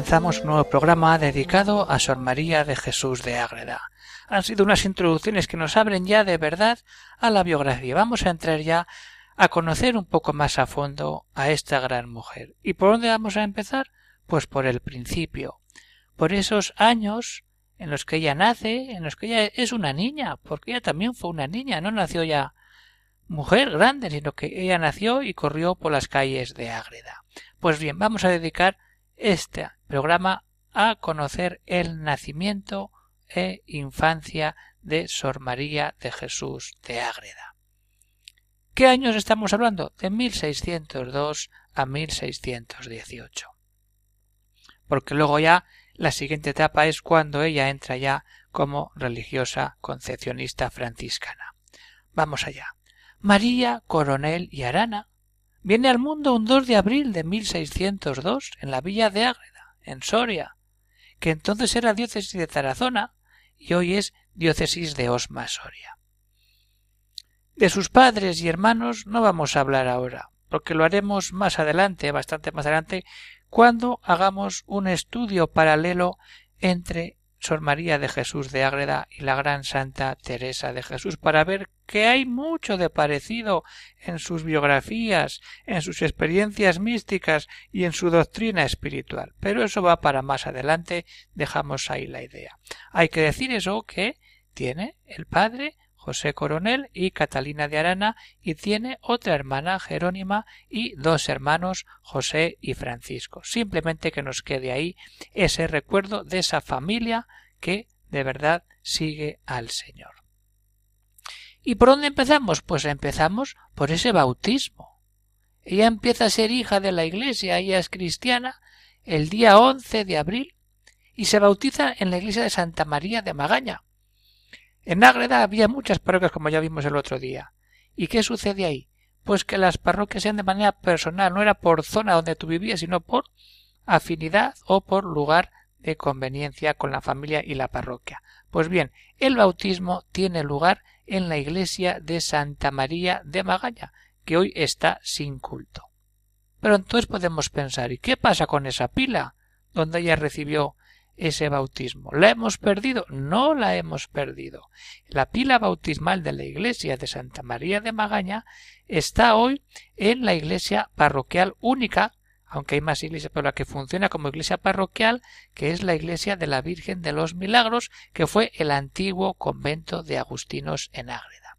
Comenzamos un nuevo programa dedicado a Sor María de Jesús de Ágreda. Han sido unas introducciones que nos abren ya de verdad a la biografía. Vamos a entrar ya a conocer un poco más a fondo a esta gran mujer. ¿Y por dónde vamos a empezar? Pues por el principio, por esos años en los que ella nace, en los que ella es una niña, porque ella también fue una niña, no nació ya mujer grande, sino que ella nació y corrió por las calles de Ágreda. Pues bien, vamos a dedicar este programa a conocer el nacimiento e infancia de Sor María de Jesús de Ágreda. ¿Qué años estamos hablando? De 1602 a 1618. Porque luego ya la siguiente etapa es cuando ella entra ya como religiosa concepcionista franciscana. Vamos allá. María Coronel y Arana Viene al mundo un 2 de abril de 1602 en la villa de Ágreda, en Soria, que entonces era diócesis de Tarazona y hoy es diócesis de Osma Soria. De sus padres y hermanos no vamos a hablar ahora, porque lo haremos más adelante, bastante más adelante, cuando hagamos un estudio paralelo entre Sor María de Jesús de Ágreda y la gran Santa Teresa de Jesús para ver que hay mucho de parecido en sus biografías, en sus experiencias místicas y en su doctrina espiritual. Pero eso va para más adelante, dejamos ahí la idea. Hay que decir eso que tiene el padre José Coronel y Catalina de Arana y tiene otra hermana Jerónima y dos hermanos José y Francisco. Simplemente que nos quede ahí ese recuerdo de esa familia que de verdad sigue al Señor. ¿Y por dónde empezamos? Pues empezamos por ese bautismo. Ella empieza a ser hija de la Iglesia, ella es cristiana, el día 11 de abril y se bautiza en la iglesia de Santa María de Magaña, en Ágreda había muchas parroquias como ya vimos el otro día. ¿Y qué sucede ahí? Pues que las parroquias sean de manera personal, no era por zona donde tú vivías, sino por afinidad o por lugar de conveniencia con la familia y la parroquia. Pues bien, el bautismo tiene lugar en la iglesia de Santa María de Magaña, que hoy está sin culto. Pero entonces podemos pensar, ¿y qué pasa con esa pila donde ella recibió ese bautismo. ¿La hemos perdido? No la hemos perdido. La pila bautismal de la iglesia de Santa María de Magaña está hoy en la iglesia parroquial única, aunque hay más iglesias, pero la que funciona como iglesia parroquial, que es la iglesia de la Virgen de los Milagros, que fue el antiguo convento de Agustinos en Ágreda.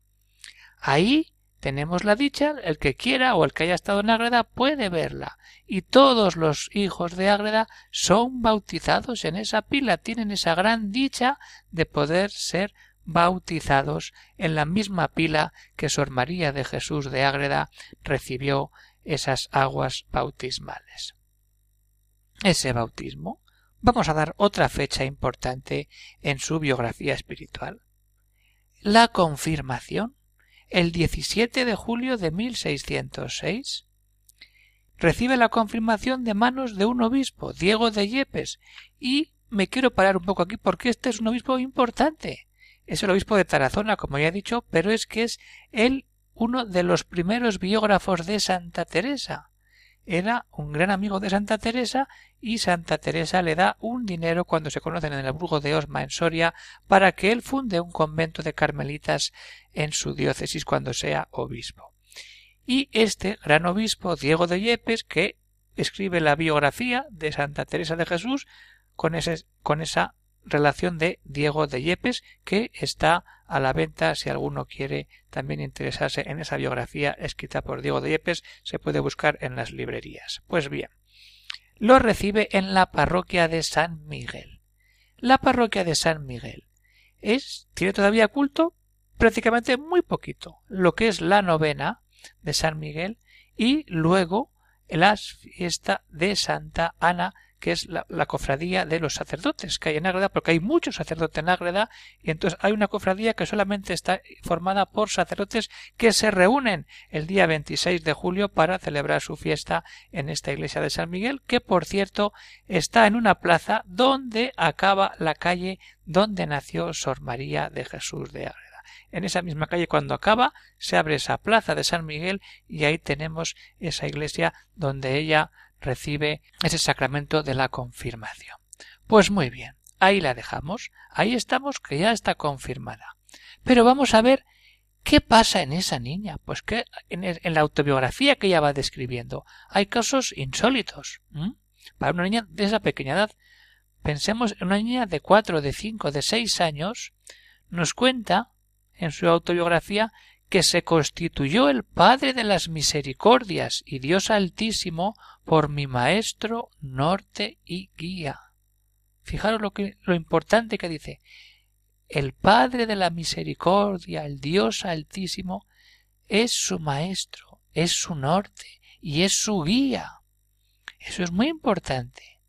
Ahí tenemos la dicha, el que quiera o el que haya estado en Ágreda puede verla, y todos los hijos de Ágreda son bautizados en esa pila, tienen esa gran dicha de poder ser bautizados en la misma pila que Sor María de Jesús de Ágreda recibió esas aguas bautismales. Ese bautismo vamos a dar otra fecha importante en su biografía espiritual. La confirmación el 17 de julio de 1606. Recibe la confirmación de manos de un obispo, Diego de Yepes, y me quiero parar un poco aquí porque este es un obispo importante. Es el obispo de Tarazona, como ya he dicho, pero es que es él uno de los primeros biógrafos de Santa Teresa era un gran amigo de Santa Teresa y Santa Teresa le da un dinero cuando se conocen en el Burgo de Osma en Soria para que él funde un convento de carmelitas en su diócesis cuando sea obispo. Y este gran obispo, Diego de Yepes, que escribe la biografía de Santa Teresa de Jesús con, ese, con esa relación de Diego de Yepes que está a la venta si alguno quiere también interesarse en esa biografía escrita por Diego de Yepes se puede buscar en las librerías. Pues bien, lo recibe en la parroquia de San Miguel. La parroquia de San Miguel es tiene todavía culto prácticamente muy poquito, lo que es la novena de San Miguel y luego la fiesta de Santa Ana que es la, cofradía de los sacerdotes que hay en Ágreda, porque hay muchos sacerdotes en Ágreda, y entonces hay una cofradía que solamente está formada por sacerdotes que se reúnen el día 26 de julio para celebrar su fiesta en esta iglesia de San Miguel, que por cierto está en una plaza donde acaba la calle donde nació Sor María de Jesús de Ágreda. En esa misma calle cuando acaba se abre esa plaza de San Miguel y ahí tenemos esa iglesia donde ella recibe ese sacramento de la confirmación. Pues muy bien, ahí la dejamos, ahí estamos que ya está confirmada. Pero vamos a ver qué pasa en esa niña. Pues que en, la autobiografía que ella va describiendo hay casos insólitos. Para una niña de esa pequeña edad, pensemos en una niña de cuatro, de cinco, de seis años, nos cuenta en su autobiografía que se constituyó el Padre de las Misericordias y Dios Altísimo por mi Maestro, Norte y Guía. Fijaros lo, que, lo importante que dice. El Padre de la Misericordia, el Dios Altísimo, es su Maestro, es su Norte y es su Guía. Eso es muy importante.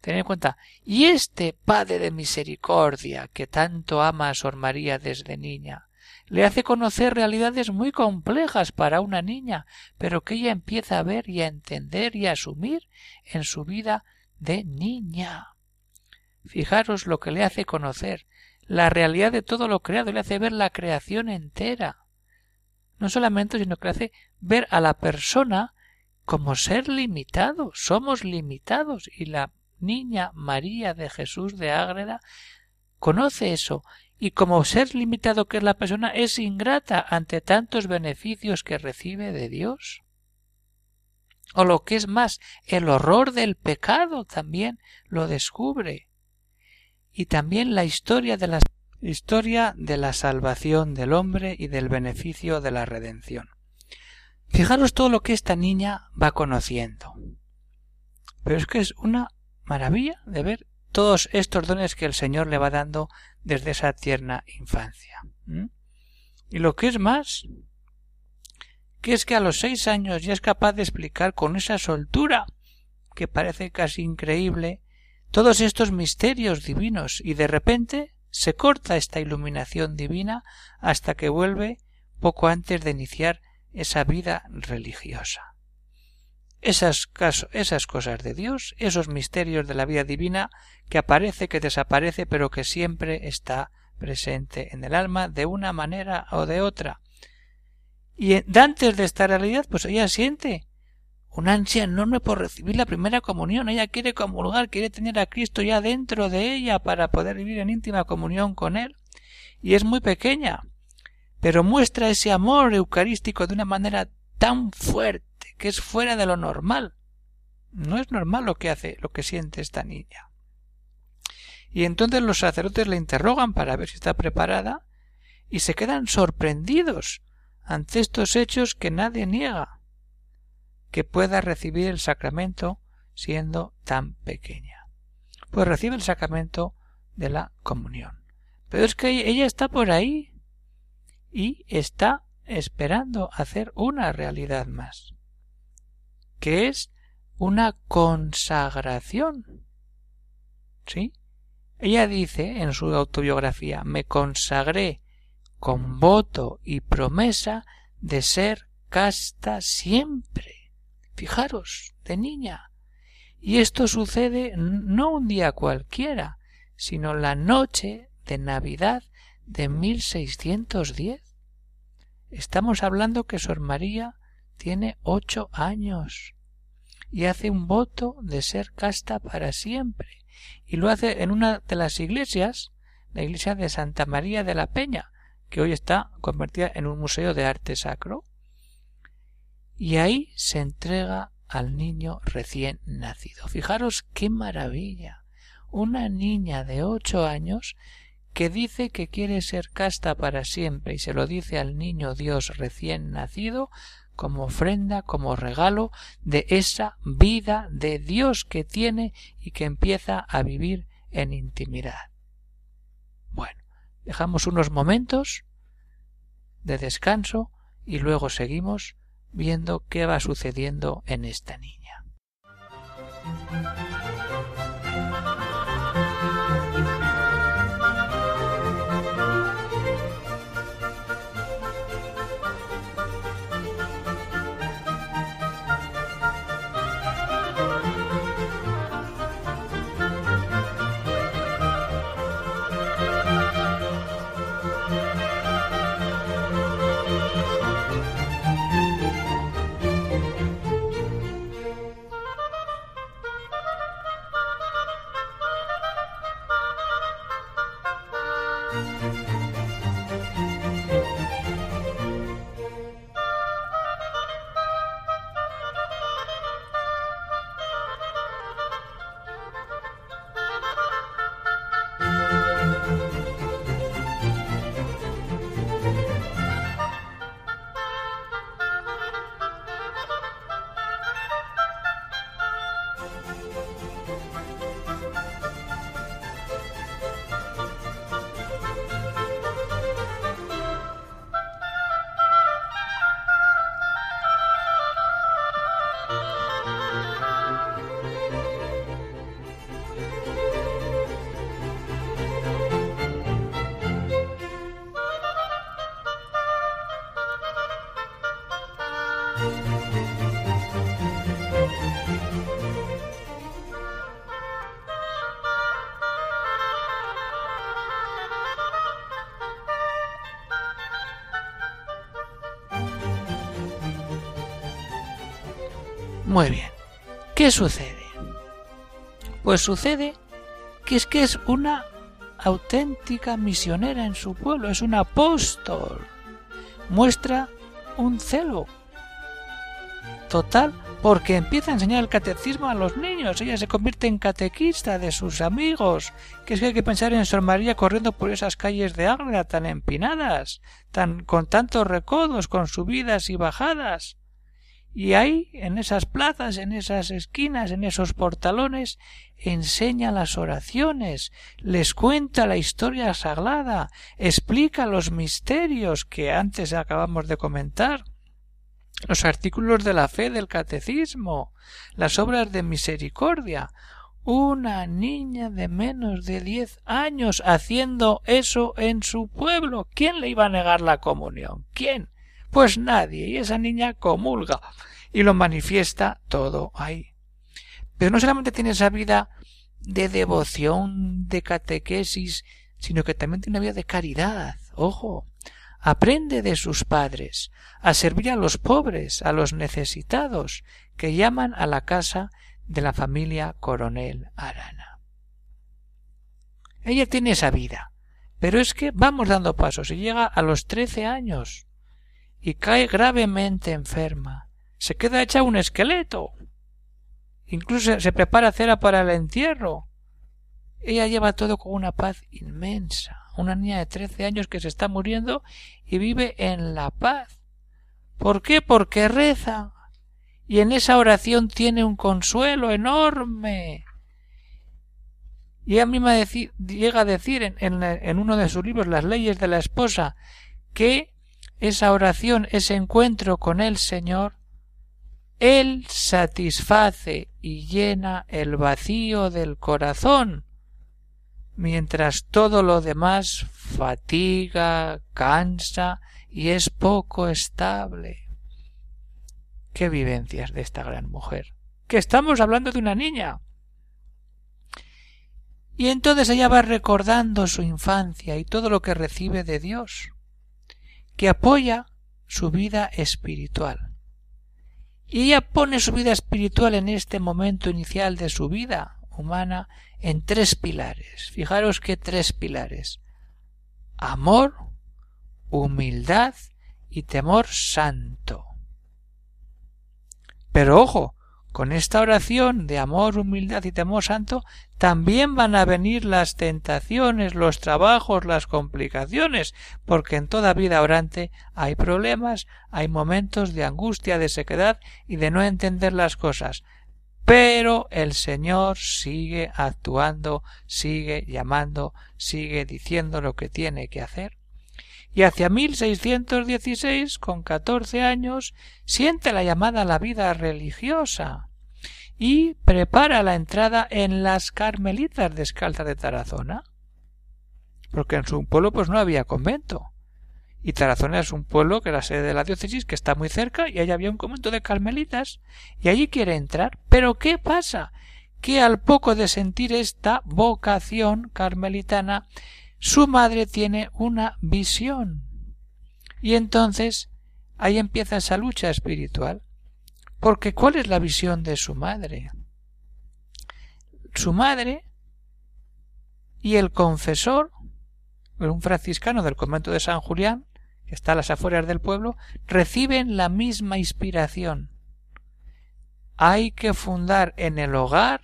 Tened en cuenta. Y este Padre de Misericordia que tanto ama a Sor María desde niña, le hace conocer realidades muy complejas para una niña, pero que ella empieza a ver y a entender y a asumir en su vida de niña. Fijaros lo que le hace conocer, la realidad de todo lo creado, le hace ver la creación entera. No solamente, sino que le hace ver a la persona como ser limitado, somos limitados, y la niña María de Jesús de Ágreda conoce eso y como ser limitado que es la persona es ingrata ante tantos beneficios que recibe de Dios. O lo que es más, el horror del pecado también lo descubre. Y también la historia de la historia de la salvación del hombre y del beneficio de la redención. Fijaros todo lo que esta niña va conociendo. Pero es que es una maravilla de ver todos estos dones que el Señor le va dando desde esa tierna infancia. Y lo que es más, que es que a los seis años ya es capaz de explicar con esa soltura, que parece casi increíble, todos estos misterios divinos y de repente se corta esta iluminación divina hasta que vuelve poco antes de iniciar esa vida religiosa esas, cosas de Dios, esos misterios de la vida divina que aparece, que desaparece, pero que siempre está presente en el alma de una manera o de otra. Y antes de esta realidad, pues ella siente una ansia enorme por recibir la primera comunión. Ella quiere comulgar, quiere tener a Cristo ya dentro de ella para poder vivir en íntima comunión con Él. Y es muy pequeña, pero muestra ese amor eucarístico de una manera tan fuerte que es fuera de lo normal. No es normal lo que hace, lo que siente esta niña. Y entonces los sacerdotes le interrogan para ver si está preparada y se quedan sorprendidos ante estos hechos que nadie niega que pueda recibir el sacramento siendo tan pequeña. Pues recibe el sacramento de la comunión. Pero es que ella está por ahí y está esperando hacer una realidad más que es una consagración. ¿Sí? Ella dice en su autobiografía me consagré con voto y promesa de ser casta siempre. Fijaros, de niña. Y esto sucede no un día cualquiera, sino la noche de Navidad de 1610. Estamos hablando que Sor María tiene ocho años y hace un voto de ser casta para siempre. Y lo hace en una de las iglesias, la iglesia de Santa María de la Peña, que hoy está convertida en un museo de arte sacro. Y ahí se entrega al niño recién nacido. Fijaros qué maravilla. Una niña de ocho años que dice que quiere ser casta para siempre y se lo dice al niño Dios recién nacido como ofrenda, como regalo de esa vida de Dios que tiene y que empieza a vivir en intimidad. Bueno, dejamos unos momentos de descanso y luego seguimos viendo qué va sucediendo en esta niña. Música Muy bien. ¿Qué sucede? Pues sucede que es que es una auténtica misionera en su pueblo, es un apóstol. Muestra un celo total porque empieza a enseñar el catecismo a los niños. Ella se convierte en catequista de sus amigos. Que es que hay que pensar en Sor María corriendo por esas calles de Ágreda tan empinadas, tan con tantos recodos, con subidas y bajadas. Y ahí, en esas plazas, en esas esquinas, en esos portalones, enseña las oraciones, les cuenta la historia sagrada, explica los misterios que antes acabamos de comentar, los artículos de la fe del catecismo, las obras de misericordia. Una niña de menos de diez años haciendo eso en su pueblo. ¿Quién le iba a negar la comunión? ¿Quién? Pues nadie, y esa niña comulga y lo manifiesta todo ahí. Pero no solamente tiene esa vida de devoción, de catequesis, sino que también tiene una vida de caridad. Ojo, aprende de sus padres a servir a los pobres, a los necesitados, que llaman a la casa de la familia Coronel Arana. Ella tiene esa vida, pero es que vamos dando pasos y llega a los trece años y cae gravemente enferma. Se queda hecha un esqueleto. Incluso se prepara cera para el entierro. Ella lleva todo con una paz inmensa. Una niña de trece años que se está muriendo y vive en la paz. ¿Por qué? Porque reza. Y en esa oración tiene un consuelo enorme. Y a mí me llega a decir en, en uno de sus libros, Las leyes de la esposa, que esa oración, ese encuentro con el Señor, Él satisface y llena el vacío del corazón, mientras todo lo demás fatiga, cansa y es poco estable. Qué vivencias de esta gran mujer. Que estamos hablando de una niña. Y entonces ella va recordando su infancia y todo lo que recibe de Dios que apoya su vida espiritual. Y ella pone su vida espiritual en este momento inicial de su vida humana en tres pilares. Fijaros que tres pilares. Amor, humildad y temor santo. Pero ojo, con esta oración de amor, humildad y temor santo, también van a venir las tentaciones, los trabajos, las complicaciones, porque en toda vida orante hay problemas, hay momentos de angustia, de sequedad y de no entender las cosas. Pero el Señor sigue actuando, sigue llamando, sigue diciendo lo que tiene que hacer y hacia 1616, con catorce años, siente la llamada a la vida religiosa y prepara la entrada en las Carmelitas descalzas de Tarazona, porque en su pueblo pues no había convento. Y Tarazona es un pueblo que era sede de la diócesis, que está muy cerca, y allí había un convento de carmelitas, y allí quiere entrar. Pero ¿qué pasa? Que al poco de sentir esta vocación carmelitana, su madre tiene una visión. Y entonces ahí empieza esa lucha espiritual. Porque ¿cuál es la visión de su madre? Su madre y el confesor, un franciscano del convento de San Julián, que está a las afueras del pueblo, reciben la misma inspiración. Hay que fundar en el hogar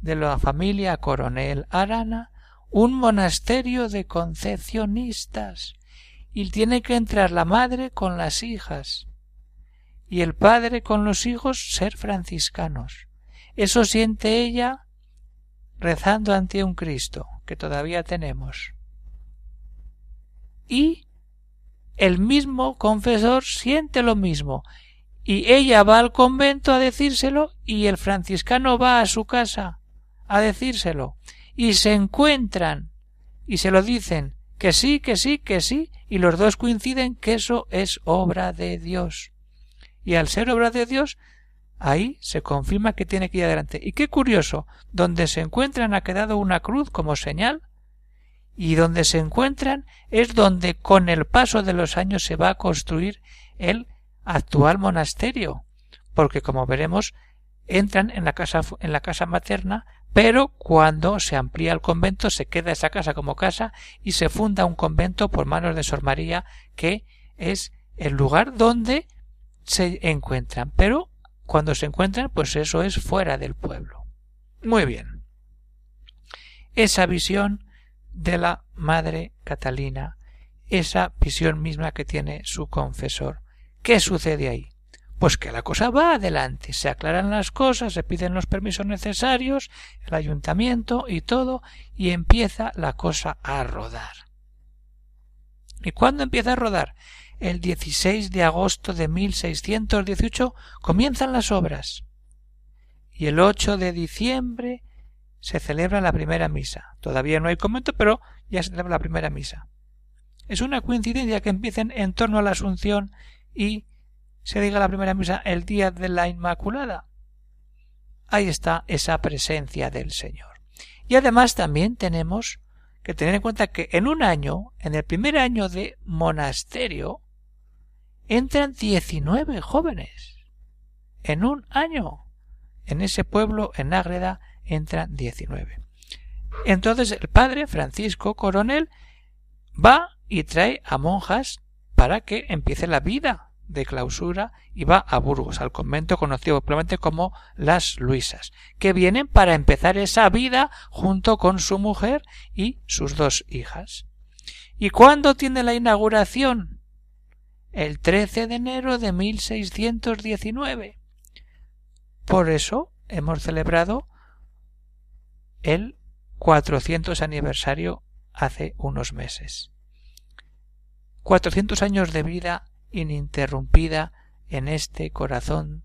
de la familia coronel Arana un monasterio de concepcionistas y tiene que entrar la madre con las hijas y el padre con los hijos ser franciscanos. Eso siente ella rezando ante un Cristo que todavía tenemos. Y el mismo confesor siente lo mismo y ella va al convento a decírselo y el franciscano va a su casa a decírselo y se encuentran y se lo dicen que sí, que sí, que sí, y los dos coinciden que eso es obra de Dios. y al ser obra de Dios, ahí se confirma que tiene que ir adelante. Y qué curioso, donde se encuentran ha quedado una cruz como señal y donde se encuentran es donde con el paso de los años se va a construir el actual monasterio, porque como veremos entran en la casa en la casa materna, pero cuando se amplía el convento se queda esa casa como casa y se funda un convento por manos de Sor María que es el lugar donde se encuentran, pero cuando se encuentran pues eso es fuera del pueblo. Muy bien. Esa visión de la Madre Catalina, esa visión misma que tiene su confesor. ¿Qué sucede ahí? Pues que la cosa va adelante, se aclaran las cosas, se piden los permisos necesarios, el ayuntamiento y todo, y empieza la cosa a rodar. ¿Y cuándo empieza a rodar? El 16 de agosto de 1618 comienzan las obras. Y el 8 de diciembre se celebra la primera misa. Todavía no hay convento, pero ya se celebra la primera misa. Es una coincidencia que empiecen en torno a la Asunción y se diga la primera misa el día de la Inmaculada. Ahí está esa presencia del Señor. Y además también tenemos que tener en cuenta que en un año, en el primer año de monasterio, entran 19 jóvenes. En un año. En ese pueblo, en Ágreda, entran 19. Entonces el padre Francisco Coronel va y trae a monjas para que empiece la vida de clausura y va a Burgos, al convento conocido popularmente como las Luisas, que vienen para empezar esa vida junto con su mujer y sus dos hijas. ¿Y cuándo tiene la inauguración? El 13 de enero de 1619. Por eso hemos celebrado el 400 aniversario hace unos meses. 400 años de vida ininterrumpida en este corazón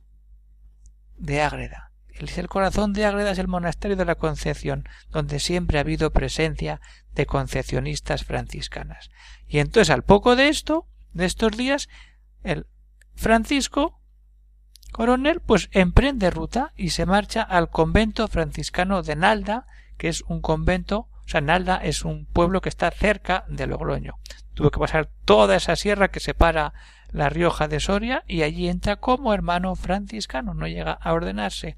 de Ágreda. El corazón de Ágreda es el monasterio de la Concepción, donde siempre ha habido presencia de concepcionistas franciscanas. Y entonces, al poco de esto, de estos días, el Francisco Coronel pues emprende ruta y se marcha al convento franciscano de Nalda, que es un convento, sea, Nalda es un pueblo que está cerca de Logroño. Tuvo que pasar toda esa sierra que separa la Rioja de Soria y allí entra como hermano franciscano, no llega a ordenarse.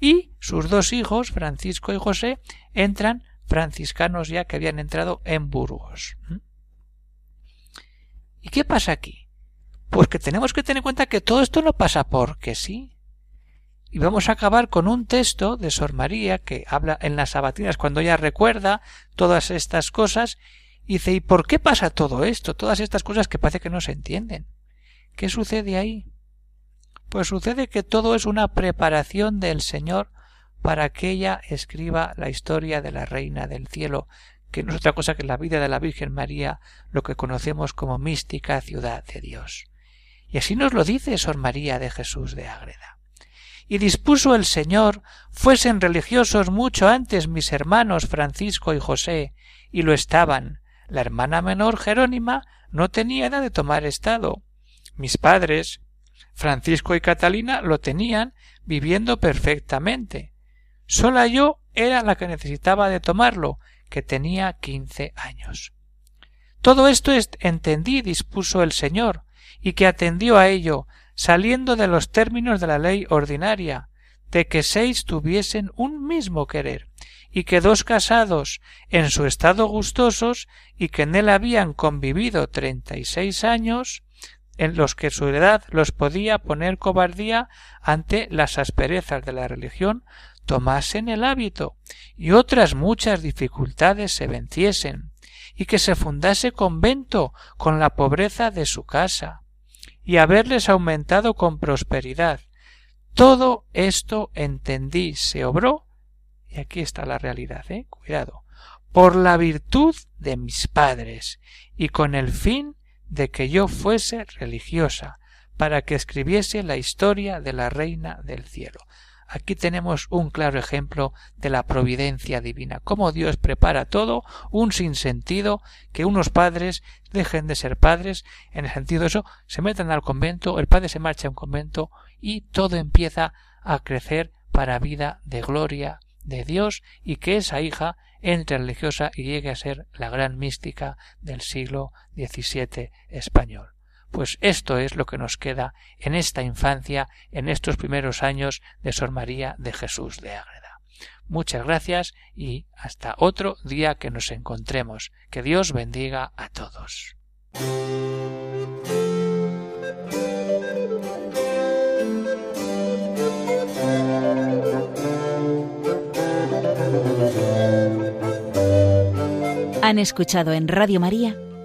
Y sus dos hijos, Francisco y José, entran franciscanos ya que habían entrado en Burgos. ¿Mm? ¿Y qué pasa aquí? Pues que tenemos que tener en cuenta que todo esto no pasa porque sí. Y vamos a acabar con un texto de Sor María que habla en las sabatinas cuando ella recuerda todas estas cosas y dice ¿y por qué pasa todo esto? Todas estas cosas que parece que no se entienden. ¿Qué sucede ahí? Pues sucede que todo es una preparación del Señor para que ella escriba la historia de la Reina del Cielo, que no es otra cosa que la vida de la Virgen María, lo que conocemos como mística ciudad de Dios. Y así nos lo dice Sor María de Jesús de Ágreda. Y dispuso el Señor fuesen religiosos mucho antes mis hermanos Francisco y José, y lo estaban. La hermana menor Jerónima no tenía edad de tomar estado. Mis padres, Francisco y Catalina, lo tenían viviendo perfectamente. Sola yo era la que necesitaba de tomarlo, que tenía quince años. Todo esto entendí, dispuso el Señor, y que atendió a ello, saliendo de los términos de la ley ordinaria, de que seis tuviesen un mismo querer, y que dos casados en su estado gustosos y que en él habían convivido treinta y seis años, en los que su edad los podía poner cobardía ante las asperezas de la religión, tomasen el hábito, y otras muchas dificultades se venciesen, y que se fundase convento con la pobreza de su casa, y haberles aumentado con prosperidad. Todo esto entendí, se obró, y aquí está la realidad, eh, cuidado, por la virtud de mis padres, y con el fin de que yo fuese religiosa, para que escribiese la historia de la reina del cielo. Aquí tenemos un claro ejemplo de la providencia divina, cómo Dios prepara todo, un sinsentido, que unos padres dejen de ser padres, en el sentido de eso, se metan al convento, el padre se marcha a un convento y todo empieza a crecer para vida de gloria de Dios y que esa hija entre religiosa y llegue a ser la gran mística del siglo XVII español. Pues esto es lo que nos queda en esta infancia, en estos primeros años de Sor María de Jesús de Ágreda. Muchas gracias y hasta otro día que nos encontremos. Que Dios bendiga a todos. Han escuchado en Radio María